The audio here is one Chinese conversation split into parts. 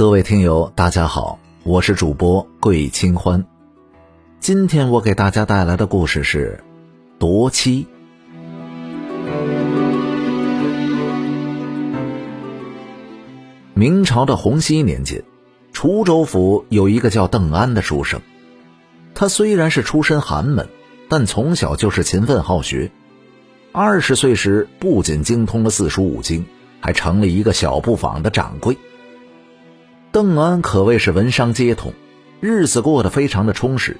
各位听友，大家好，我是主播桂清欢。今天我给大家带来的故事是夺妻。明朝的洪熙年间，滁州府有一个叫邓安的书生。他虽然是出身寒门，但从小就是勤奋好学。二十岁时，不仅精通了四书五经，还成了一个小布坊的掌柜。邓安可谓是文商皆通，日子过得非常的充实。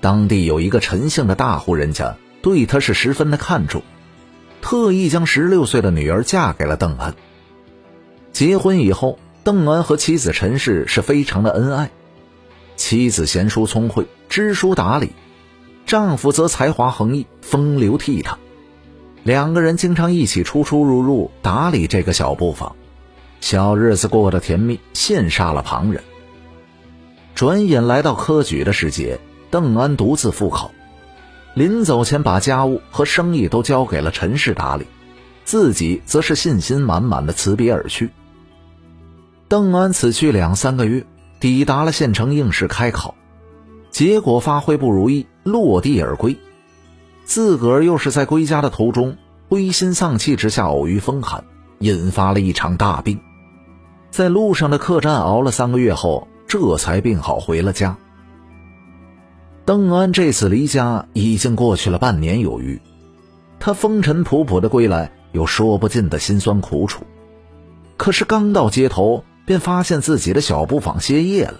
当地有一个陈姓的大户人家，对他是十分的看重，特意将十六岁的女儿嫁给了邓安。结婚以后，邓安和妻子陈氏是非常的恩爱。妻子贤淑聪慧，知书达理；丈夫则才华横溢，风流倜傥。两个人经常一起出出入入，打理这个小布坊。小日子过得甜蜜，羡煞了旁人。转眼来到科举的时节，邓安独自赴考，临走前把家务和生意都交给了陈氏打理，自己则是信心满满的辞别而去。邓安此去两三个月，抵达了县城应试开考，结果发挥不如意，落地而归。自个儿又是在归家的途中，灰心丧气之下偶遇风寒，引发了一场大病。在路上的客栈熬了三个月后，这才病好回了家。邓安这次离家已经过去了半年有余，他风尘仆仆的归来，有说不尽的辛酸苦楚。可是刚到街头，便发现自己的小布坊歇业了，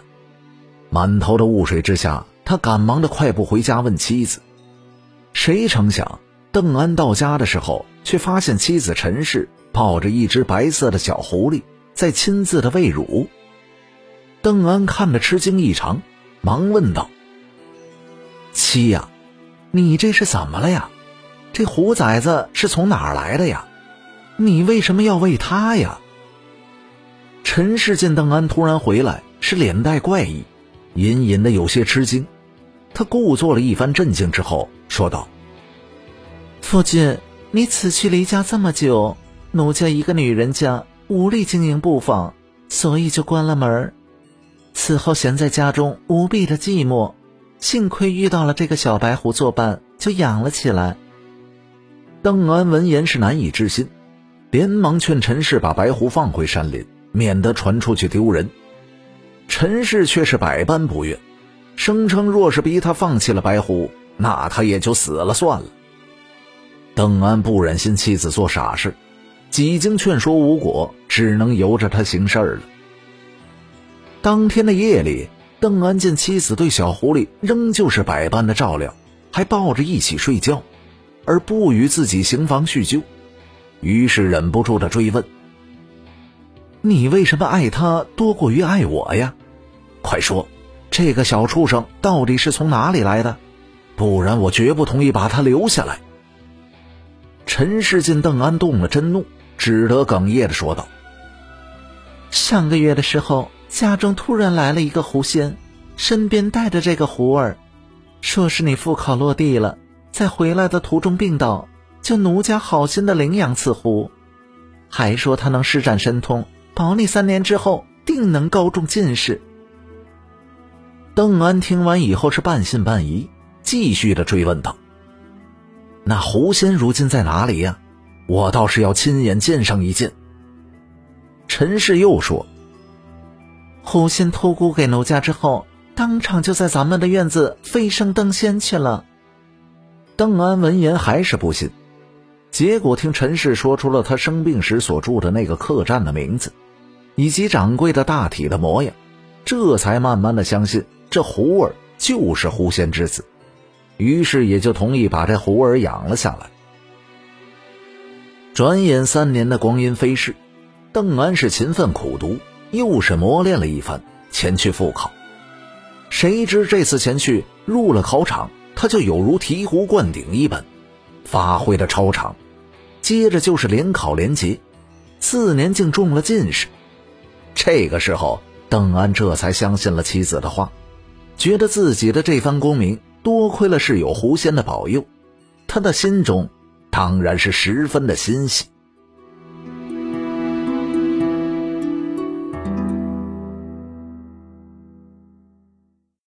满头的雾水之下，他赶忙的快步回家问妻子。谁成想，邓安到家的时候，却发现妻子陈氏抱着一只白色的小狐狸。在亲自的喂乳，邓安看得吃惊异常，忙问道：“七呀，你这是怎么了呀？这虎崽子是从哪儿来的呀？你为什么要喂他呀？”陈氏见邓安突然回来，是脸带怪异，隐隐的有些吃惊。他故作了一番镇静之后，说道：“夫君，你此去离家这么久，奴家一个女人家。”无力经营布坊，所以就关了门此后闲在家中无比的寂寞，幸亏遇到了这个小白狐作伴，就养了起来。邓安闻言是难以置信，连忙劝陈氏把白狐放回山林，免得传出去丢人。陈氏却是百般不愿，声称若是逼他放弃了白狐，那他也就死了算了。邓安不忍心妻子做傻事。几经劝说无果，只能由着他行事了。当天的夜里，邓安见妻子对小狐狸仍旧是百般的照料，还抱着一起睡觉，而不与自己行房叙旧，于是忍不住的追问：“你为什么爱他多过于爱我呀？快说，这个小畜生到底是从哪里来的？不然我绝不同意把他留下来。”陈氏见邓安动了真怒。只得哽咽的说道：“上个月的时候，家中突然来了一个狐仙，身边带着这个狐儿，说是你赴考落地了，在回来的途中病倒，就奴家好心的领养此狐，还说他能施展神通，保你三年之后定能高中进士。”邓安听完以后是半信半疑，继续的追问道：“那狐仙如今在哪里呀？”我倒是要亲眼见上一见。陈氏又说：“狐仙托孤给奴家之后，当场就在咱们的院子飞升登仙去了。”邓安闻言还是不信，结果听陈氏说出了他生病时所住的那个客栈的名字，以及掌柜的大体的模样，这才慢慢的相信这狐儿就是狐仙之子，于是也就同意把这狐儿养了下来。转眼三年的光阴飞逝，邓安是勤奋苦读，又是磨练了一番，前去复考。谁知这次前去入了考场，他就有如醍醐灌顶一般，发挥的超常。接着就是连考连结，四年竟中了进士。这个时候，邓安这才相信了妻子的话，觉得自己的这番功名多亏了是有狐仙的保佑，他的心中。当然是十分的欣喜。